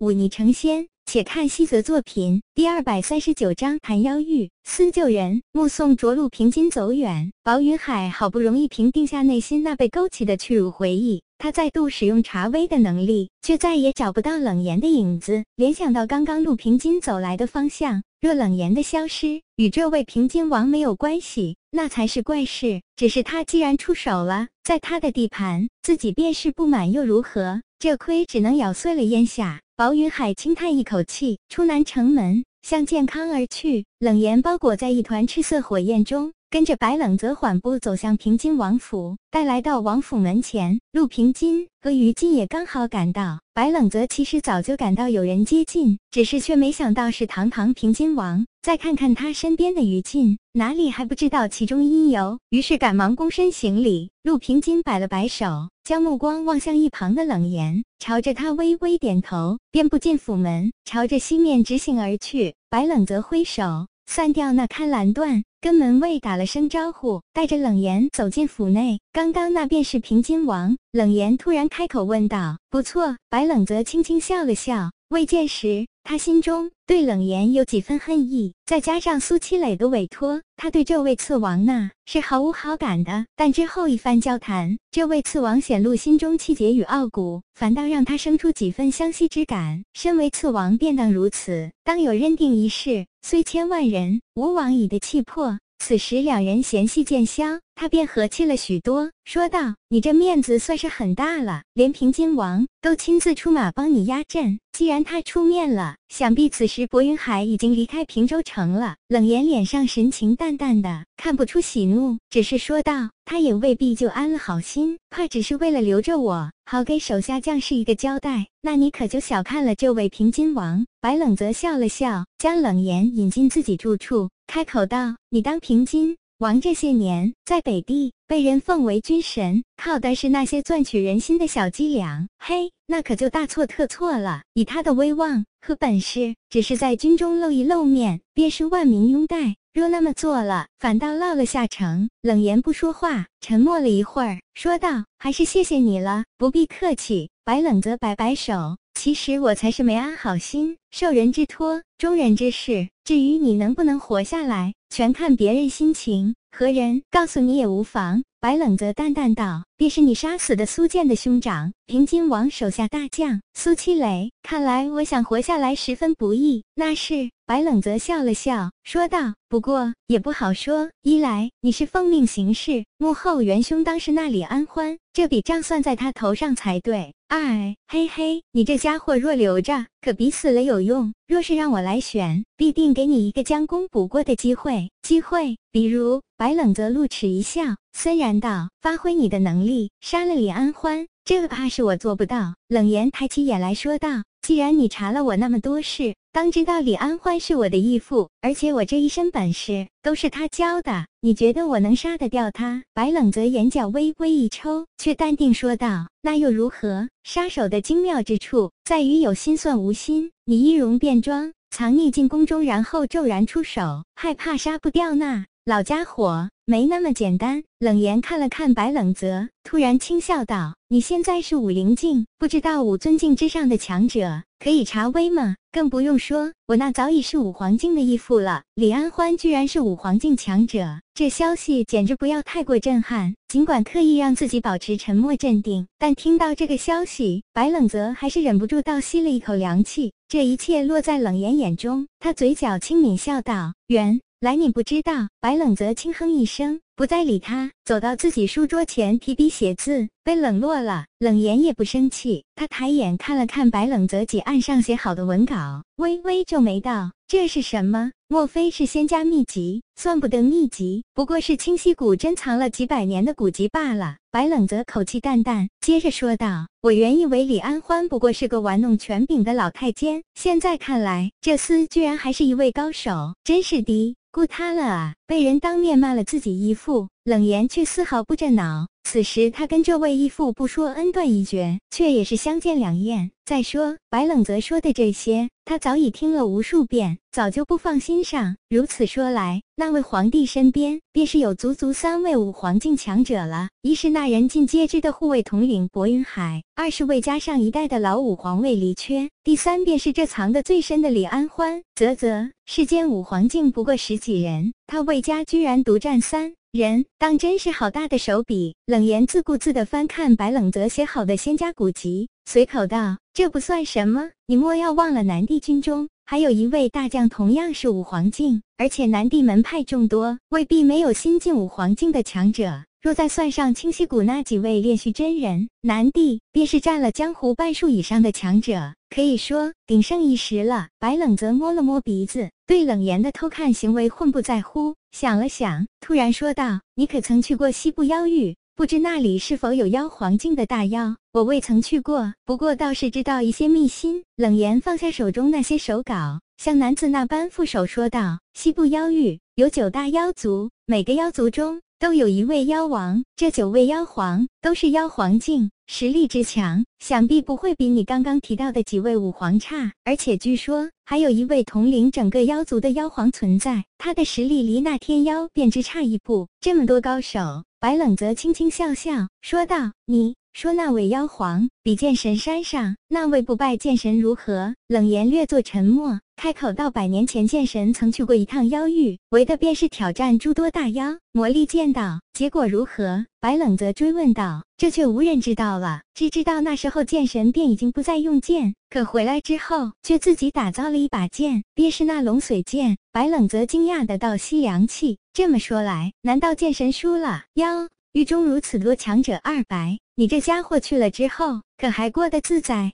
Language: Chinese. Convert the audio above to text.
忤逆成仙。且看西泽作品第二百三十九章谈妖玉思旧人。目送着陆平金走远，薄云海好不容易平定下内心那被勾起的屈辱回忆。他再度使用查威的能力，却再也找不到冷言的影子。联想到刚刚陆平金走来的方向，若冷言的消失与这位平津王没有关系，那才是怪事。只是他既然出手了，在他的地盘，自己便是不满又如何？这亏只能咬碎了咽下。薄云海轻叹一口气，出南城门，向健康而去。冷言包裹在一团赤色火焰中。跟着白冷泽缓步走向平津王府，待来到王府门前，陆平津和于禁也刚好赶到。白冷泽其实早就感到有人接近，只是却没想到是堂堂平津王。再看看他身边的于禁，哪里还不知道其中因由，于是赶忙躬身行礼。陆平津摆了摆手，将目光望向一旁的冷言，朝着他微微点头，便步进府门，朝着西面直行而去。白冷泽挥手。散掉那看栏段，跟门卫打了声招呼，带着冷言走进府内。刚刚那便是平津王。冷言突然开口问道：“不错。”白冷泽轻轻笑了笑。未见时，他心中对冷言有几分恨意，再加上苏七磊的委托，他对这位次王呢是毫无好感的。但之后一番交谈，这位次王显露心中气节与傲骨，反倒让他生出几分相惜之感。身为次王，便当如此，当有认定一事，虽千万人吾往矣的气魄。此时两人嫌隙渐消，他便和气了许多，说道：“你这面子算是很大了，连平津王都亲自出马帮你压阵。既然他出面了，想必此时薄云海已经离开平州城了。”冷言脸上神情淡淡的，看不出喜怒，只是说道：“他也未必就安了好心，怕只是为了留着我，好给手下将士一个交代。那你可就小看了这位平津王。”白冷则笑了笑，将冷言引进自己住处。开口道：“你当平津王这些年，在北地被人奉为军神，靠的是那些赚取人心的小伎俩。嘿，那可就大错特错了。以他的威望和本事，只是在军中露一露面，便是万民拥戴。若那么做了，反倒落了下乘。”冷言不说话，沉默了一会儿，说道：“还是谢谢你了，不必客气。”白冷则摆摆手。其实我才是没安好心，受人之托，忠人之事。至于你能不能活下来，全看别人心情。何人告诉你也无妨。白冷则淡淡道：“便是你杀死的苏建的兄长，平津王手下大将苏七雷。看来我想活下来十分不易。”那是。白冷则笑了笑，说道：“不过也不好说。一来你是奉命行事，幕后元凶当是那李安欢，这笔账算在他头上才对。二，嘿嘿，你这家伙若留着，可比死了有用。若是让我来选，必定给你一个将功补过的机会。机会，比如……”白冷则露齿一笑，森然道：“发挥你的能力，杀了李安欢，这个怕是我做不到。”冷言抬起眼来说道：“既然你查了我那么多事。”当知道李安欢是我的义父，而且我这一身本事都是他教的，你觉得我能杀得掉他？白冷泽眼角微微一抽，却淡定说道：“那又如何？杀手的精妙之处在于有心算无心。你易容变装，藏匿进宫中，然后骤然出手，害怕杀不掉那老家伙？没那么简单。”冷言看了看白冷泽，突然轻笑道：“你现在是武灵境，不知道五尊境之上的强者可以查威吗？”更不用说，我那早已是五黄境的义父了。李安欢居然是五黄境强者，这消息简直不要太过震撼。尽管刻意让自己保持沉默镇定，但听到这个消息，白冷泽还是忍不住倒吸了一口凉气。这一切落在冷言眼中，他嘴角轻抿笑道：“原来你不知道。”白冷泽轻哼一声。不再理他，走到自己书桌前提笔写字，被冷落了。冷言也不生气，他抬眼看了看白冷泽几案上写好的文稿，微微皱眉道：“这是什么？莫非是仙家秘籍？算不得秘籍，不过是清溪谷珍藏了几百年的古籍罢了。”白冷泽口气淡淡，接着说道：“我原以为李安欢不过是个玩弄权柄的老太监，现在看来，这厮居然还是一位高手，真是的。”顾他了啊！被人当面骂了自己义父，冷言却丝毫不震恼。此时他跟这位义父不说恩断义绝，却也是相见两厌。再说白冷泽说的这些，他早已听了无数遍，早就不放心上。如此说来，那位皇帝身边便是有足足三位武皇境强者了：一是那人尽皆知的护卫统领薄云海，二是魏家上一代的老武皇魏离缺，第三便是这藏得最深的李安欢。啧啧，世间武皇境不过十几人，他魏家居然独占三。人当真是好大的手笔。冷言自顾自地翻看白冷泽写好的仙家古籍，随口道：“这不算什么，你莫要忘了南帝军中还有一位大将，同样是武皇境，而且南帝门派众多，未必没有新晋武皇境的强者。若再算上清溪谷那几位炼虚真人，南地便是占了江湖半数以上的强者，可以说鼎盛一时了。”白冷泽摸了摸鼻子，对冷言的偷看行为混不在乎。想了想，突然说道：“你可曾去过西部妖域？不知那里是否有妖皇境的大妖？我未曾去过，不过倒是知道一些秘辛。”冷言放下手中那些手稿，像男子那般负手说道：“西部妖域有九大妖族，每个妖族中都有一位妖王，这九位妖皇都是妖皇境。”实力之强，想必不会比你刚刚提到的几位武皇差。而且据说还有一位统领整个妖族的妖皇存在，他的实力离那天妖便只差一步。这么多高手，白冷泽轻轻笑笑说道：“你。”说那位妖皇比剑神山上那位不败剑神如何？冷言略作沉默，开口道：百年前剑神曾去过一趟妖域，为的便是挑战诸多大妖，魔力剑道。结果如何？白冷则追问道。这却无人知道了，只知道那时候剑神便已经不再用剑，可回来之后却自己打造了一把剑，便是那龙髓剑。白冷则惊讶的倒吸凉气。这么说来，难道剑神输了？妖狱中如此多强者二白。你这家伙去了之后，可还过得自在？